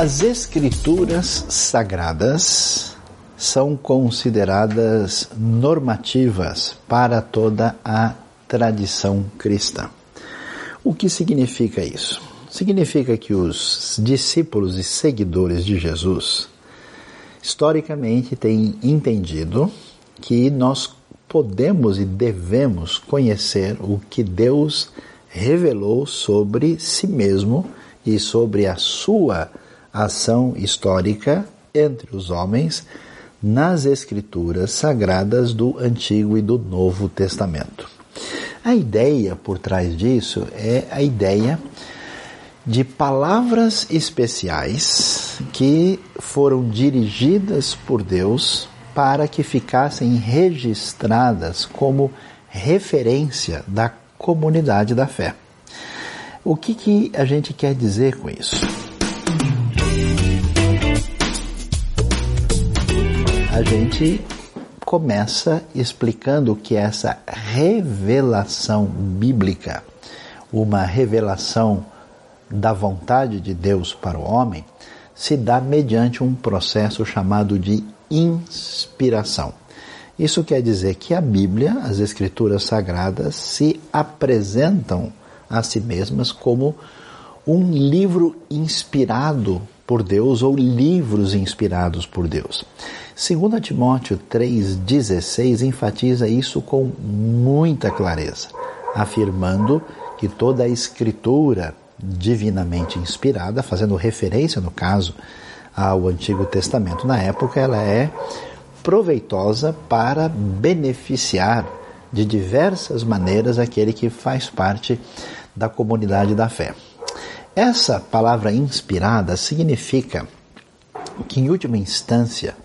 As escrituras sagradas são consideradas normativas para toda a tradição cristã. O que significa isso? Significa que os discípulos e seguidores de Jesus historicamente têm entendido que nós podemos e devemos conhecer o que Deus revelou sobre si mesmo e sobre a sua ação histórica entre os homens nas escrituras sagradas do Antigo e do Novo Testamento. A ideia por trás disso é a ideia de palavras especiais que foram dirigidas por Deus para que ficassem registradas como referência da comunidade da fé. O que, que a gente quer dizer com isso? A gente começa explicando que essa revelação bíblica, uma revelação da vontade de Deus para o homem, se dá mediante um processo chamado de inspiração. Isso quer dizer que a Bíblia, as Escrituras Sagradas, se apresentam a si mesmas como um livro inspirado por Deus ou livros inspirados por Deus. 2 Timóteo 3,16 enfatiza isso com muita clareza, afirmando que toda a Escritura divinamente inspirada, fazendo referência, no caso, ao Antigo Testamento na época, ela é proveitosa para beneficiar de diversas maneiras aquele que faz parte da comunidade da fé. Essa palavra inspirada significa que, em última instância,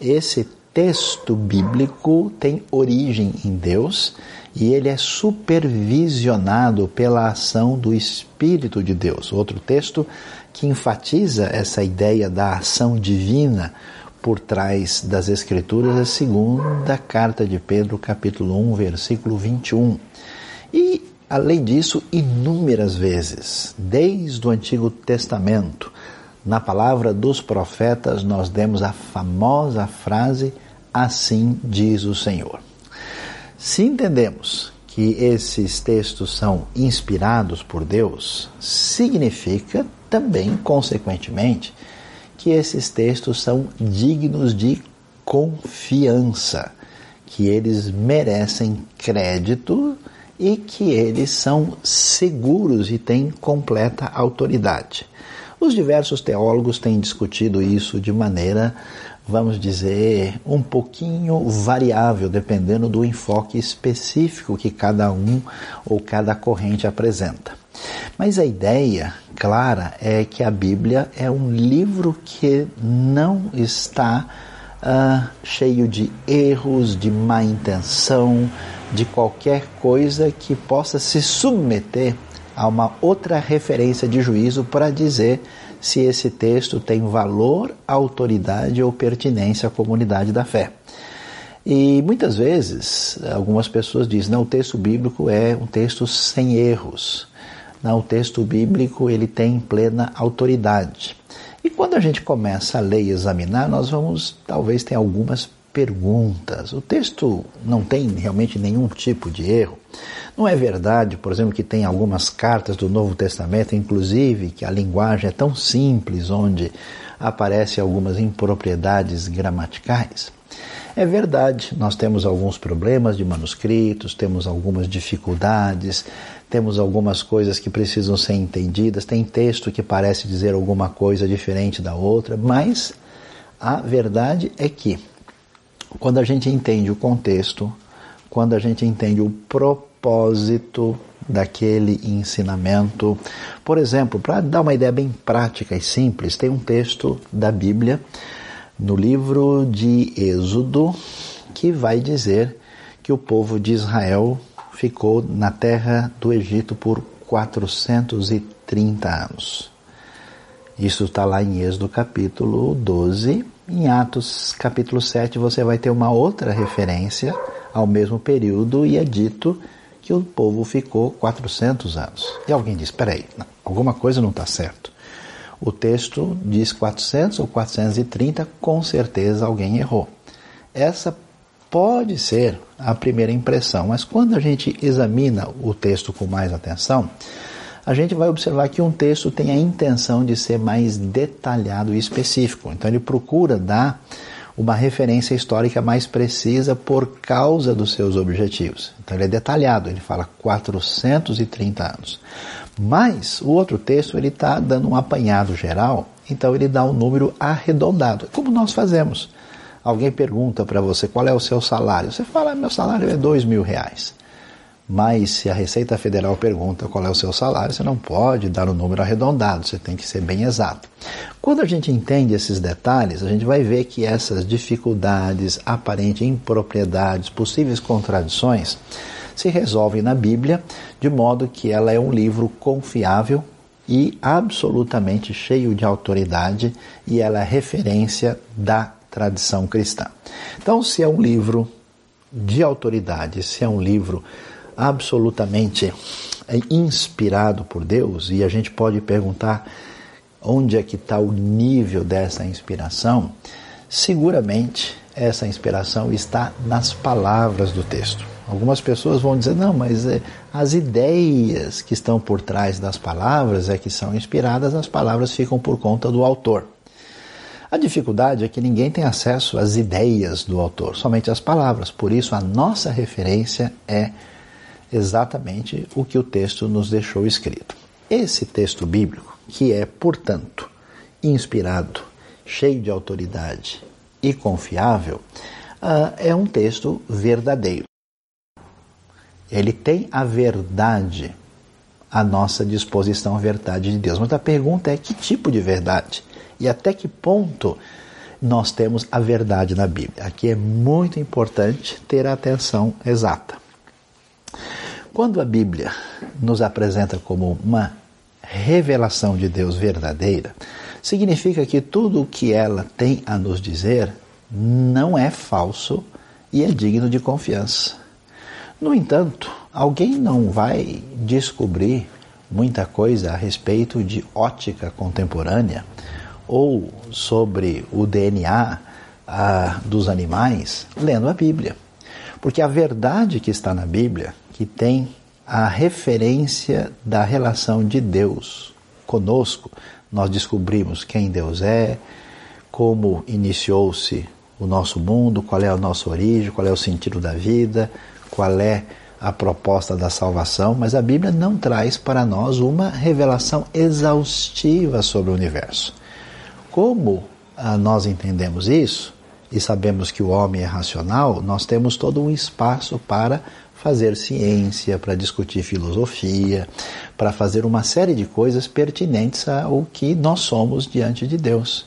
esse texto bíblico tem origem em Deus e ele é supervisionado pela ação do Espírito de Deus. Outro texto que enfatiza essa ideia da ação divina por trás das Escrituras, a segunda carta de Pedro, capítulo 1, versículo 21. E, além disso, inúmeras vezes, desde o Antigo Testamento, na palavra dos profetas, nós demos a famosa frase: Assim diz o Senhor. Se entendemos que esses textos são inspirados por Deus, significa também, consequentemente, que esses textos são dignos de confiança, que eles merecem crédito e que eles são seguros e têm completa autoridade. Os diversos teólogos têm discutido isso de maneira, vamos dizer, um pouquinho variável, dependendo do enfoque específico que cada um ou cada corrente apresenta. Mas a ideia clara é que a Bíblia é um livro que não está uh, cheio de erros, de má intenção, de qualquer coisa que possa se submeter a uma outra referência de juízo para dizer se esse texto tem valor, autoridade ou pertinência à comunidade da fé. E muitas vezes algumas pessoas dizem, não, o texto bíblico é um texto sem erros. Não, o texto bíblico ele tem plena autoridade. E quando a gente começa a ler e examinar, nós vamos talvez ter algumas perguntas. O texto não tem realmente nenhum tipo de erro. Não é verdade, por exemplo, que tem algumas cartas do Novo Testamento, inclusive, que a linguagem é tão simples, onde aparecem algumas impropriedades gramaticais? É verdade, nós temos alguns problemas de manuscritos, temos algumas dificuldades, temos algumas coisas que precisam ser entendidas, tem texto que parece dizer alguma coisa diferente da outra, mas a verdade é que quando a gente entende o contexto, quando a gente entende o propósito daquele ensinamento. Por exemplo, para dar uma ideia bem prática e simples, tem um texto da Bíblia no livro de Êxodo que vai dizer que o povo de Israel ficou na terra do Egito por 430 anos. Isso está lá em Êxodo capítulo 12. Em Atos capítulo 7 você vai ter uma outra referência ao mesmo período e é dito que o povo ficou 400 anos. E alguém diz, espera aí, alguma coisa não está certo. o texto diz 400 ou 430, com certeza alguém errou. Essa pode ser a primeira impressão, mas quando a gente examina o texto com mais atenção, a gente vai observar que um texto tem a intenção de ser mais detalhado e específico. Então ele procura dar uma referência histórica mais precisa por causa dos seus objetivos. Então ele é detalhado, ele fala 430 anos. Mas o outro texto ele está dando um apanhado geral, então ele dá um número arredondado, como nós fazemos. Alguém pergunta para você qual é o seu salário, você fala meu salário é dois mil reais. Mas se a Receita Federal pergunta qual é o seu salário, você não pode dar um número arredondado, você tem que ser bem exato. Quando a gente entende esses detalhes, a gente vai ver que essas dificuldades, aparentes impropriedades, possíveis contradições, se resolvem na Bíblia, de modo que ela é um livro confiável e absolutamente cheio de autoridade e ela é referência da tradição cristã. Então, se é um livro de autoridade, se é um livro absolutamente inspirado por Deus, e a gente pode perguntar onde é que está o nível dessa inspiração, seguramente essa inspiração está nas palavras do texto. Algumas pessoas vão dizer, não, mas é, as ideias que estão por trás das palavras é que são inspiradas, as palavras ficam por conta do autor. A dificuldade é que ninguém tem acesso às ideias do autor, somente as palavras. Por isso, a nossa referência é exatamente o que o texto nos deixou escrito. Esse texto bíblico, que é, portanto, inspirado, cheio de autoridade e confiável, uh, é um texto verdadeiro. Ele tem a verdade à nossa disposição, a verdade de Deus. Mas a pergunta é que tipo de verdade? E até que ponto nós temos a verdade na Bíblia? Aqui é muito importante ter a atenção exata. Quando a Bíblia nos apresenta como uma revelação de Deus verdadeira, significa que tudo o que ela tem a nos dizer não é falso e é digno de confiança. No entanto, alguém não vai descobrir muita coisa a respeito de ótica contemporânea ou sobre o DNA ah, dos animais lendo a Bíblia. Porque a verdade que está na Bíblia que tem a referência da relação de Deus conosco. Nós descobrimos quem Deus é, como iniciou-se o nosso mundo, qual é a nossa origem, qual é o sentido da vida, qual é a proposta da salvação, mas a Bíblia não traz para nós uma revelação exaustiva sobre o universo. Como ah, nós entendemos isso e sabemos que o homem é racional, nós temos todo um espaço para fazer ciência, para discutir filosofia, para fazer uma série de coisas pertinentes ao que nós somos diante de Deus.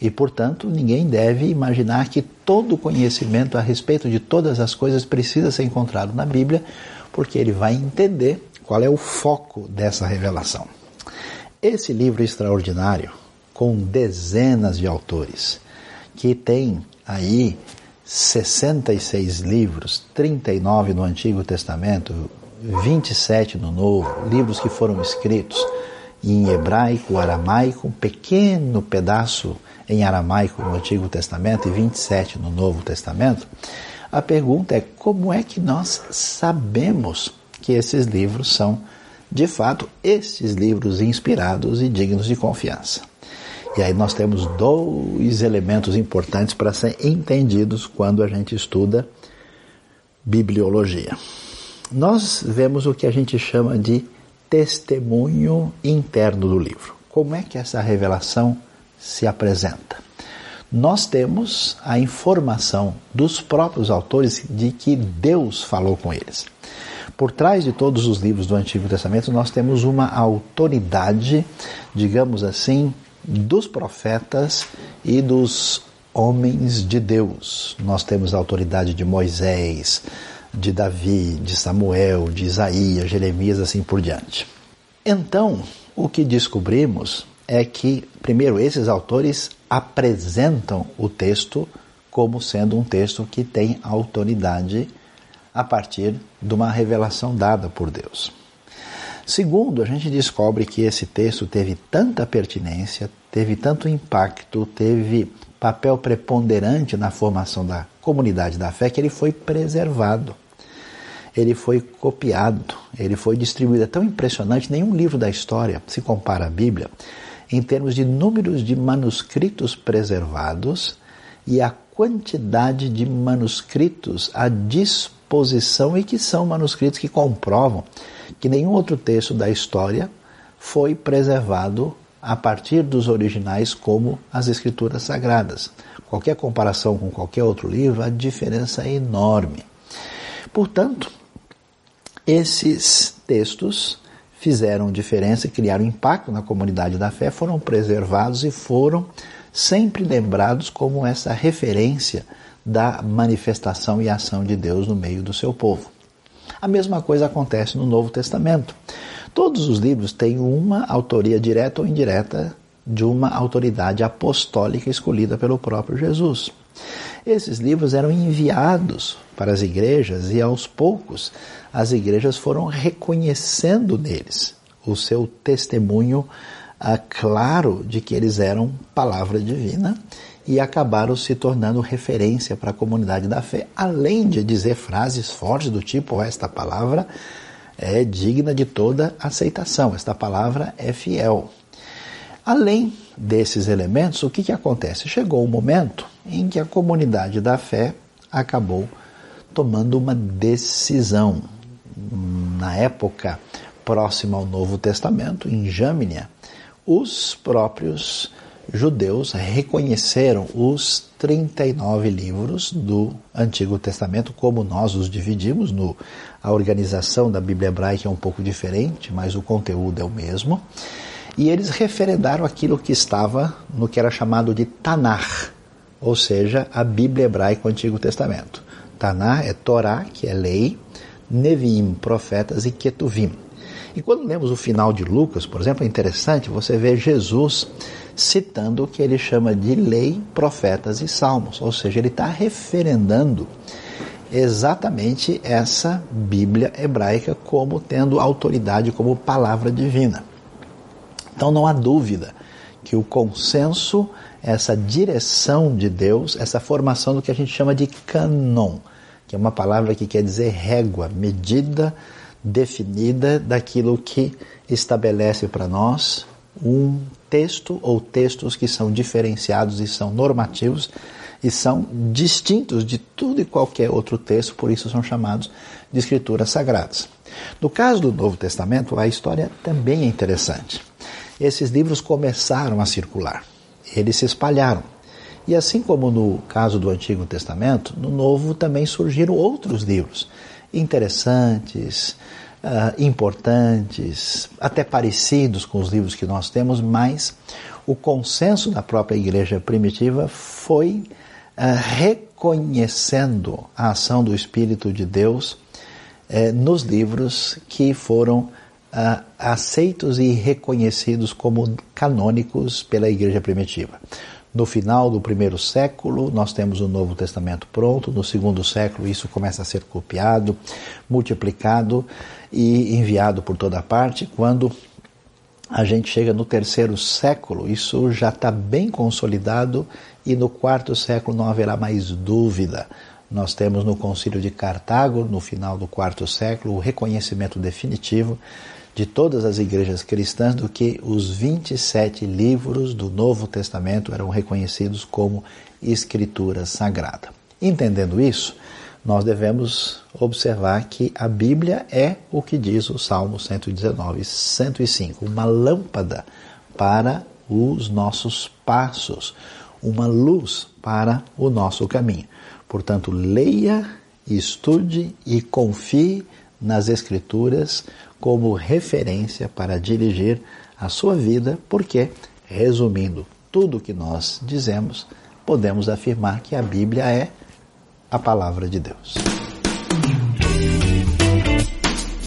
E, portanto, ninguém deve imaginar que todo conhecimento a respeito de todas as coisas precisa ser encontrado na Bíblia, porque ele vai entender qual é o foco dessa revelação. Esse livro extraordinário, com dezenas de autores, que tem aí 66 livros, 39 no Antigo Testamento, 27 no Novo, livros que foram escritos em hebraico, aramaico, um pequeno pedaço em aramaico no Antigo Testamento e 27 no Novo Testamento. A pergunta é como é que nós sabemos que esses livros são, de fato, esses livros inspirados e dignos de confiança? E aí nós temos dois elementos importantes para serem entendidos quando a gente estuda bibliologia. Nós vemos o que a gente chama de testemunho interno do livro. Como é que essa revelação se apresenta? Nós temos a informação dos próprios autores de que Deus falou com eles. Por trás de todos os livros do Antigo Testamento, nós temos uma autoridade, digamos assim, dos profetas e dos homens de Deus. Nós temos a autoridade de Moisés, de Davi, de Samuel, de Isaías, Jeremias, assim por diante. Então, o que descobrimos é que, primeiro, esses autores apresentam o texto como sendo um texto que tem autoridade a partir de uma revelação dada por Deus. Segundo, a gente descobre que esse texto teve tanta pertinência, teve tanto impacto, teve papel preponderante na formação da comunidade da fé que ele foi preservado. Ele foi copiado, ele foi distribuído. É tão impressionante, nenhum livro da história se compara à Bíblia em termos de números de manuscritos preservados e a quantidade de manuscritos à disposição e que são manuscritos que comprovam que nenhum outro texto da história foi preservado a partir dos originais como as escrituras sagradas. Qualquer comparação com qualquer outro livro, a diferença é enorme. Portanto, esses textos fizeram diferença criaram impacto na comunidade da fé, foram preservados e foram sempre lembrados como essa referência da manifestação e ação de Deus no meio do seu povo. A mesma coisa acontece no Novo Testamento. Todos os livros têm uma autoria direta ou indireta de uma autoridade apostólica escolhida pelo próprio Jesus. Esses livros eram enviados para as igrejas e aos poucos as igrejas foram reconhecendo neles o seu testemunho ah, claro de que eles eram palavra divina e acabaram se tornando referência para a comunidade da fé, além de dizer frases fortes do tipo: esta palavra é digna de toda aceitação, esta palavra é fiel. Além desses elementos, o que, que acontece? Chegou o um momento em que a comunidade da fé acabou tomando uma decisão. Na época próxima ao Novo Testamento, em Jâmnia, os próprios judeus reconheceram os 39 livros do Antigo Testamento, como nós os dividimos. No, a organização da Bíblia hebraica é um pouco diferente, mas o conteúdo é o mesmo e eles referendaram aquilo que estava no que era chamado de Tanar, ou seja, a Bíblia hebraica, o Antigo Testamento. Tanar é Torá, que é lei, Neviim, profetas, e Ketuvim. E quando lemos o final de Lucas, por exemplo, é interessante você ver Jesus citando o que ele chama de lei, profetas e salmos, ou seja, ele está referendando exatamente essa Bíblia hebraica como tendo autoridade como palavra divina. Então não há dúvida que o consenso, essa direção de Deus, essa formação do que a gente chama de canon, que é uma palavra que quer dizer régua, medida definida daquilo que estabelece para nós um texto ou textos que são diferenciados e são normativos e são distintos de tudo e qualquer outro texto, por isso são chamados de escrituras sagradas. No caso do Novo Testamento, a história também é interessante esses livros começaram a circular. Eles se espalharam. E assim como no caso do Antigo Testamento, no Novo também surgiram outros livros interessantes, uh, importantes, até parecidos com os livros que nós temos, mas o consenso da própria igreja primitiva foi uh, reconhecendo a ação do Espírito de Deus uh, nos livros que foram uh, aceitos e reconhecidos como canônicos pela igreja primitiva. No final do primeiro século, nós temos o Novo Testamento pronto. No segundo século, isso começa a ser copiado, multiplicado e enviado por toda parte. Quando a gente chega no terceiro século, isso já está bem consolidado e no quarto século não haverá mais dúvida. Nós temos no Concílio de Cartago, no final do quarto século, o reconhecimento definitivo de todas as igrejas cristãs do que os 27 livros do Novo Testamento eram reconhecidos como escritura sagrada. Entendendo isso, nós devemos observar que a Bíblia é o que diz o Salmo 119, 105, uma lâmpada para os nossos passos, uma luz para o nosso caminho. Portanto, leia, estude e confie nas Escrituras como referência para dirigir a sua vida, porque, resumindo tudo o que nós dizemos, podemos afirmar que a Bíblia é a palavra de Deus.